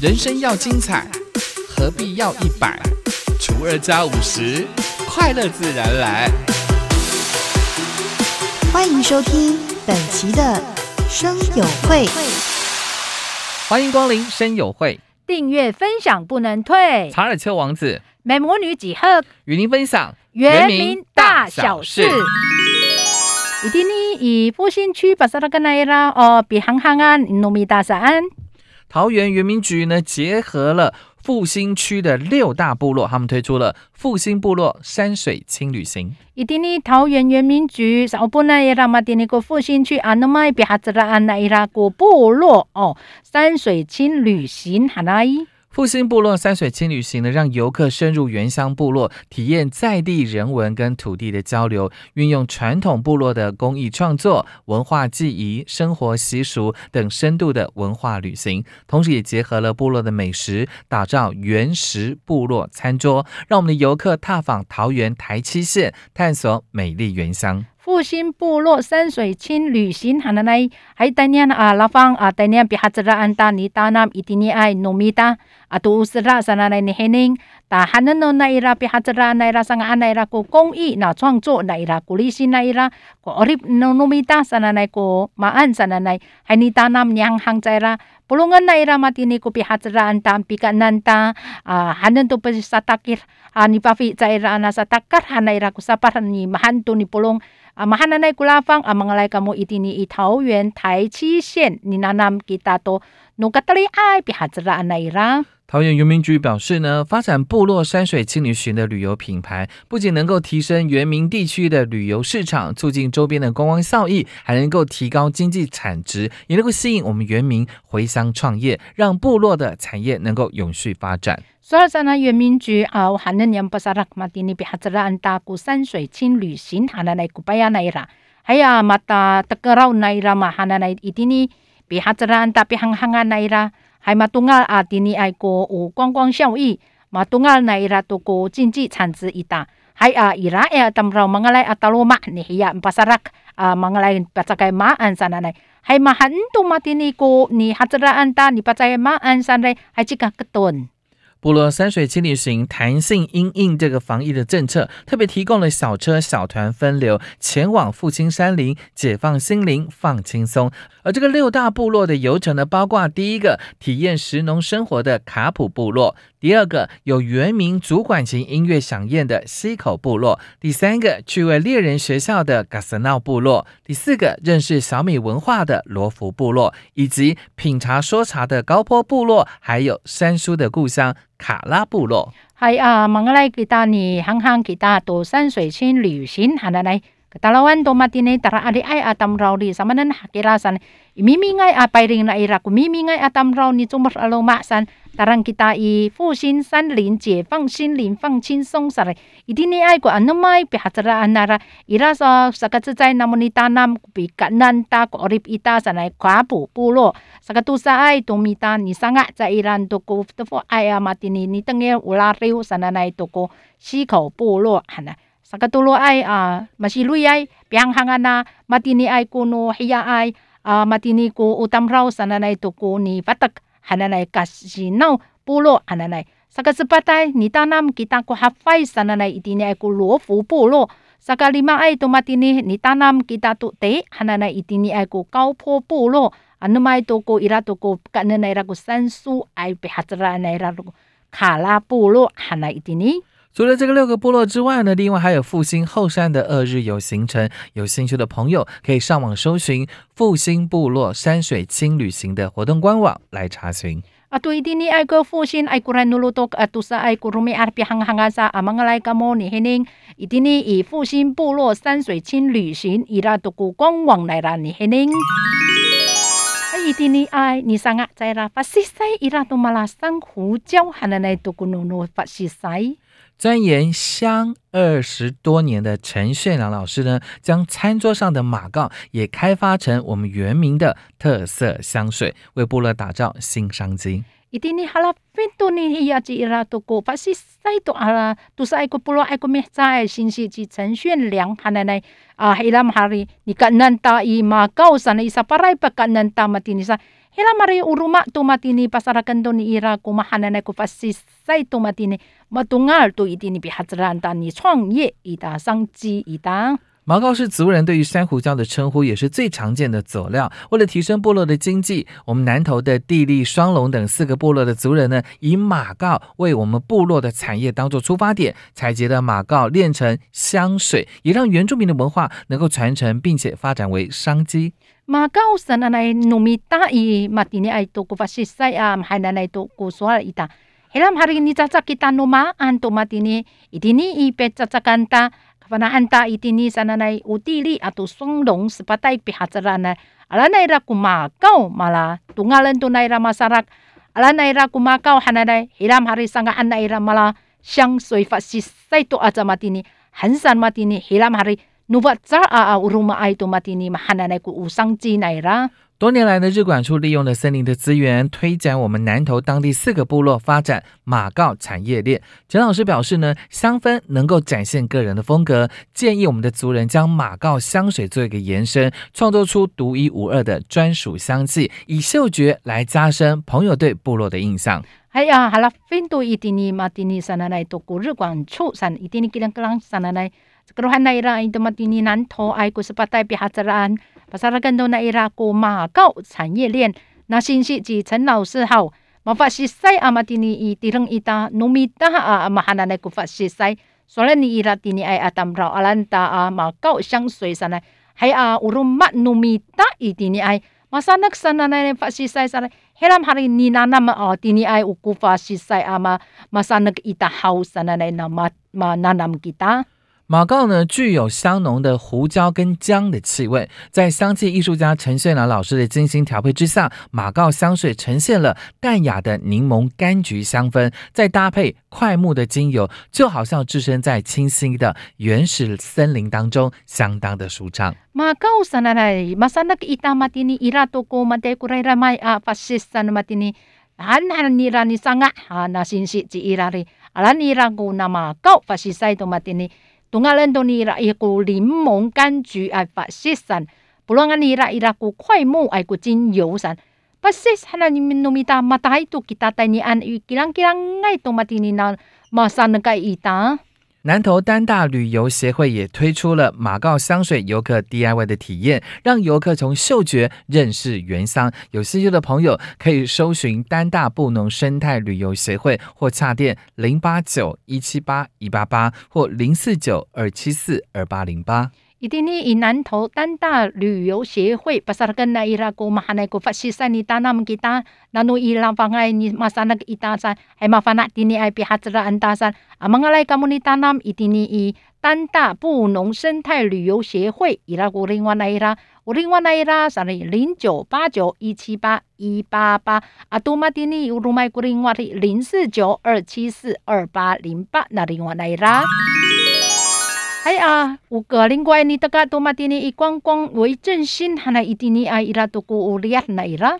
人生要精彩，何必要一百除二加五十？快乐自然来。欢迎收听本期的生友会，欢迎光临生友会，订阅分享不能退。查尔丘王子美魔女几何与您分享原名大小事。一定呢，以复兴区巴萨拉根奈拉哦，比航航安努米大山。桃园原民局呢，结合了复兴区的六大部落，他们推出了复兴部落山水轻旅行。一定呢，桃园原民局上部呢也拉马丁尼个复兴区阿诺麦比哈兹拉阿那伊拉个部落哦，山水轻旅行哈奈。复兴部落山水轻旅行呢，让游客深入原乡部落，体验在地人文跟土地的交流，运用传统部落的工艺创作、文化技艺、生活习俗等深度的文化旅行，同时也结合了部落的美食，打造原石部落餐桌，让我们的游客踏访桃园台七线，探索美丽原乡。复兴部落山水轻旅行，哈那来，还带念啊拉方啊带念比哈兹拉安达尼达南伊蒂尼爱努米达啊都乌斯拉sana 来尼黑宁，打哈那诺那伊拉比哈兹拉那伊拉上安那伊拉个工艺那创作那伊拉鼓励新那伊拉个奥利努努米达 sana 来个马安 sana 来，还尼达南娘行在啦。Pulungan na ira matini ko pihatsraan tam pikanan ta uh, hanan to pa sa takir uh, ni pafi sa ira na sa takar hana ira ko sapar ni mahanto ni pulong 阿妈哈奶奶古拉芳，阿妈个来个木伊丁尼伊桃园台七县，你那那几打多诺卡达里爱比哈兹拉阿奈啦。桃园原民局表示呢，发展部落山水轻旅行的旅游品牌，不仅能够提升原民地区的旅游市场，促进周边的观光效益，还能够提高经济产值，也能够吸引我们原民回乡创业，让部落的产业能够永续发展。所以在那原民局啊，还能年不萨拉马蒂尼比哈兹拉安达古山水轻旅行，还能来古巴亚奈拉，还有马达德格劳奈拉嘛，还能来伊蒂尼比哈兹拉安达比行行啊奈拉。还马东阿，迪尼爱国，五观光效益；马东阿奈伊拉多国经济产值一大。还啊伊拉哎啊，咱们来阿达罗马尼亚巴萨拉克啊，马阿来巴扎盖马鞍山来。还马很多马迪尼国尼哈兹拉安达尼巴扎街马鞍山来，还只卡格顿。部落山水七里行弹性因应这个防疫的政策，特别提供了小车小团分流前往复兴山林，解放心灵，放轻松。而这个六大部落的游程呢，包括第一个体验石农生活的卡普部落，第二个有原民主管型音乐响宴的溪口部落，第三个趣味猎人学校的嘎斯闹部落，第四个认识小米文化的罗浮部落，以及品茶说茶的高坡部落，还有山叔的故乡。卡拉部落，系啊，望来其他呢，行行其他到山水村旅行，行来来。Katalawan to matine tara adi ay atam raw di sama nan hakirasan imimingay a pairing na ira kumimingay atam raw ni tumar alo masan tarang kita i fu xin san lin jie fang xin lin fang chin song sare idini ay ko ano mai pi hatara anara ira sa sakatsay namuni tanam pi kanan ta ko orip ita sanay kwa pu pulo sakatusa ay tumita ni sanga sa iran to ko to ay matini ni tengye ula riu sananay to ko 溪口部落，hana Sakatulo ay uh, masiluy ay pianghangan na matini ay kuno hiya ay uh, matini ko utam raw sa nanay to ko ni patak hananay kasinaw pulo hananay sakasapatay ni tanam kita ko hafay sa nanay itini ay ko luofu pulo sakalima ay tumatini ni tanam kita to te hananay itini ay ko kaupo pulo ano may to ko ira to ko kananay ra ko sansu ay pihatra na ira ko kala pulo hanay itini 除了这个六个部落之外呢，另外还有复兴后山的二日游行程。有兴趣的朋友可以上网搜寻复兴部落山水轻旅行的活动官网来查询。啊，对的，你爱个复兴爱古兰努鲁多啊，都是爱古鲁米阿比行行啊啥啊，忙个来个么你嘿宁，一定你以复兴部落山水轻旅行伊拉都古官网来啦尼嘿宁。啊，一定你爱你上啊在啦，法西塞钻研香二十多年的陈炫良老师呢，将餐桌上的马告也开发成我们原名的特色香水，为部落打造新商机。一定你哈啦，很多年以来就拉都过，把是再多阿拉都是爱国部落爱国民在信息及陈炫良哈奶奶啊，伊拉姆哈哩，你敢能伊马告上的伊萨巴来不敢能打嘛？听你说。Hilam hari uruma to matini pasarakan to ni ira ko mahana nai ko pasi sai to matini matungal to itini bi hatran ta ni 创业 ita 商机 ita 毛膏是族人对于珊瑚礁的称呼，也是最常见的佐料。为了提升部落的经济，我们南投的地利、双龙等四个部落的族人呢，以马告为我们部落的产业当做出发点，采集的马告炼成香水，也让原住民的文化能够传承，并且发展为商机。马告是那来农民大以马蒂尼爱多古法西塞啊，还那来多古索尔伊达。Helam hari ni caca kita numaan to matini itini ipe caca kanta anta itini sananay utili atau songlong sepatai pihacarana ala naira kumakau mala tungalan to naira masarak ala naira kumakau hananay hilam hari sangaan naira mala siyang soy fasisay to aja matini hansan matini hilam hari nubat sa a uruma ai to matini mahananay ku usang chi naira 多年来呢，日管处利用了森林的资源，推展我们南投当地四个部落发展马告产业链。陈老师表示呢，香氛能够展现个人的风格，建议我们的族人将马告香水做一个延伸，创作出独一无二的专属香气，以嗅觉来加深朋友对部落的印象。哎呀，好了，分多一点尼马蒂尼山来都过日管处山一点尼吉兰格朗山来，这个罗汉来啦，伊都马蒂尼南投爱古斯巴代比哈泽兰。Pasarakan daw na ira ko makau 产业链那信息及陈老师好，马法西塞阿马蒂尼伊蒂楞伊达努米达啊马哈那内古法西塞，所以你伊拉蒂尼爱阿当绕阿兰达啊马告香水上来，还啊乌鲁马努米达伊蒂尼爱。masanak sana na fasisay sana helam hari ni nana ma o tini ay uku fasisay ama masanak ita house sana na ma nanam kita 马马告呢，具有香浓的胡椒跟姜的气味，在香气艺术家陈炫朗老师的精心调配之下，马告香水呈现了淡雅的柠檬柑橘香氛，再搭配快木的精油，就好像置身在清新的原始森林当中，相当的舒畅。尼拉伊拉个快木爱个精油散，发色哈那你们农民大马大海都给他带你安于吉朗吉朗爱多马蒂尼那马上那个伊达。南投丹大旅游协会也推出了马告香水游客 DIY 的体验，让游客从嗅觉认识原香。有兴趣的朋友可以搜寻丹大布农生态旅游协会，或洽电零八九一七八一八八或零四九二七四二八零八。一定呢伊南投丹大旅游协会，巴萨拉根奈伊拉古马哈奈古法西塞尼达那么吉达，那努伊拉方爱尼马萨那个伊达山，还麻烦那伫呢爱比哈兹拉安达山，阿蒙阿赖甘姆尼达纳一定伫呢伊丹大布农生态旅游协会伊拉古另瓦奈伊拉。我另外那伊拉啥哩零九八九一七八一八八阿，多玛蒂尼乌鲁麦古另外的零四九二七四二八零八，那另外那一拉。啊哎呀，有个另外你大家多嘛？今年以观光为振兴，还那一定你啊伊拉都过厉害来啦。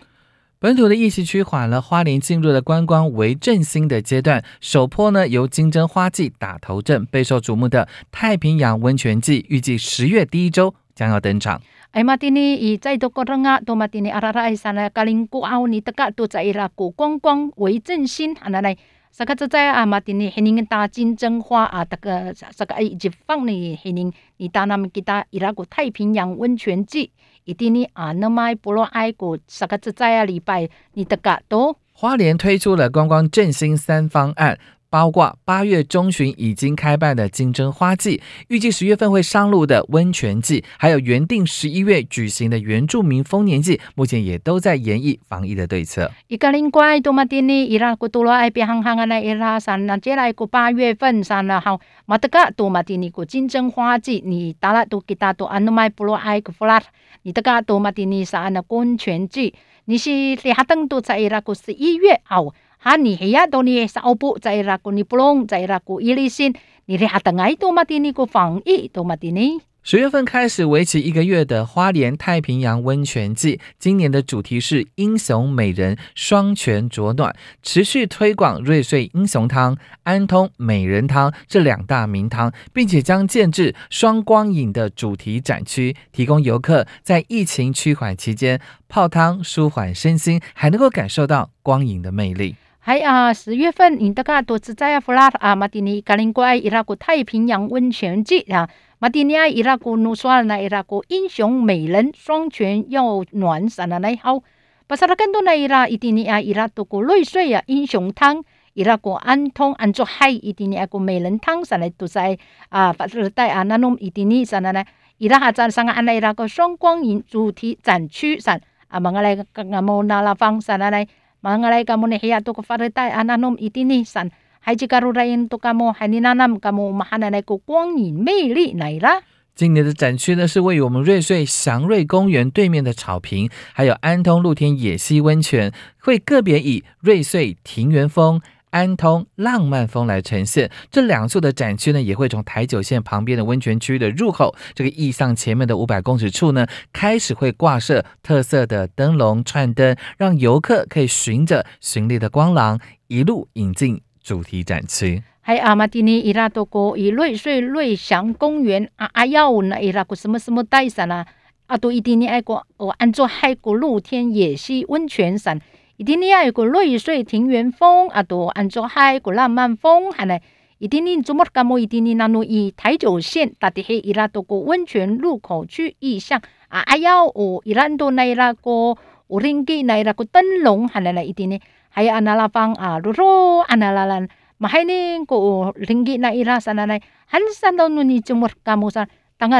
本土的疫情趋缓了，花莲进入了观光为振兴的阶段。首波呢，由金针花季打头阵，备受瞩目的太平洋温泉季，预计十月第一周将要登场。哎嘛，今年以在多个人啊，多嘛今年阿拉拉爱上了，格林古奥尼大家都在伊拉过观光为振兴，还那来。萨卡在啊马蒂尼黑宁大金针花啊，这个萨卡一放呢黑人，你当他们给他伊拉个太平洋温泉季，一定呢啊那么不罗爱国萨卡在啊礼拜你的个都。花莲推出了观光振兴三方案。包括八月中旬已经开办的金针花季，预计十月份会上路的温泉季，还有原定十一月举行的原住民丰年祭，目前也都在研议防疫的对策。一个另外多马蒂尼伊拉古多罗爱边行行啊那伊拉山那接来个八月份山了好，马德嘎多马蒂尼个金针花季，你达拉多吉达多安努麦布罗爱个弗拉，你德嘎多马蒂尼山的温泉季，你是里哈登多在伊拉古十一月好。Hani hiya do ni sa opo zaira ko ni pulong zaira ko ilisin ni rehatangay to matini ko fang i to matini 十月份开始，为期一个月的花莲太平洋温泉季，今年的主题是英雄美人双泉灼暖，持续推广瑞穗英雄汤、安通美人汤这两大名汤，并且将建制双光影的主题展区，提供游客在疫情趋缓期间泡汤舒缓身心，还能够感受到光影的魅力。还啊，十月份，你大家都知在弗拉啊马蒂尼加林怪伊拉个太平洋温泉季啊。马蒂尼亚伊拉古努刷那伊拉古英雄美人双全又暖散的那好，巴萨拉更多那伊拉伊蒂尼亚伊拉都古瑞穗啊英雄汤，伊拉古安通安做海伊蒂尼亚古美人汤上来都在啊巴萨带啊那侬伊蒂尼上来呢，伊拉哈在上个安来伊拉个双光影主题展区上啊，忙个来个阿莫那拉方上来来，忙个来个莫尼希亚都个法带啊那侬伊蒂尼上。还吉加鲁来因都加莫海尼那那加莫马哈奈奈个光影魅力来啦。今年的展区呢，是位于我们瑞穗祥瑞公园对面的草坪，还有安通露天野溪温泉，会个别以瑞穗庭园风、安通浪漫风来呈现。这两处的展区呢，也会从台九线旁边的温泉区的入口，这个意向前面的五百公尺处呢，开始会挂设特色的灯笼串灯，让游客可以循着绚丽的光廊一路引进。主题展区，还阿玛蒂尼伊拉多国以瑞穗瑞祥公园啊阿耀那伊拉个什么什么带伞啊，阿多伊蒂尼爱国哦，安做海个露天野溪温泉伞，伊蒂尼爱个瑞穗庭园风，啊多安做海个浪漫风，还呢，伊蒂尼做么干么伊蒂尼那诺以台九线大地黑伊拉多个温泉入口区意向啊阿耀哦，伊拉多那伊拉个乌林基那伊拉个灯笼，还呢来伊蒂尼。还有安那拉方啊，如果安那拉兰，马海呢个林吉那伊拉山那来，很山到努尼就莫干莫山，当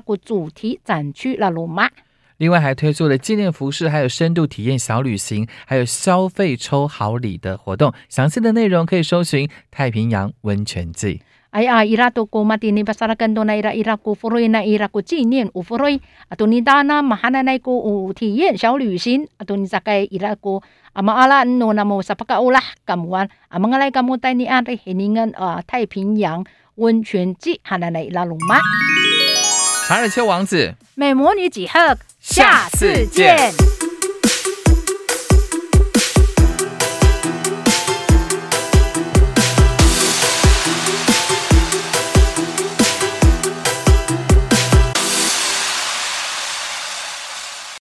个主题展区罗马另外还推出了纪念服饰，还有深度体验小旅行，还有消费抽好礼的活动。详细的内容可以搜寻太平洋温泉季。哎呀，伊拉都过马蒂尼巴萨拉更多那伊拉伊拉古弗瑞那伊拉古纪念乌弗瑞，啊，多尼达那马哈那那个有体验小旅行，啊，多尼扎盖伊拉古阿马阿拉恩诺那么萨帕卡乌拉甘湾，阿马阿来甘姆带你安的黑尼恩啊太平洋温泉季哈那那伊拉龙马。查尔丘王子，美魔女几何，下次见。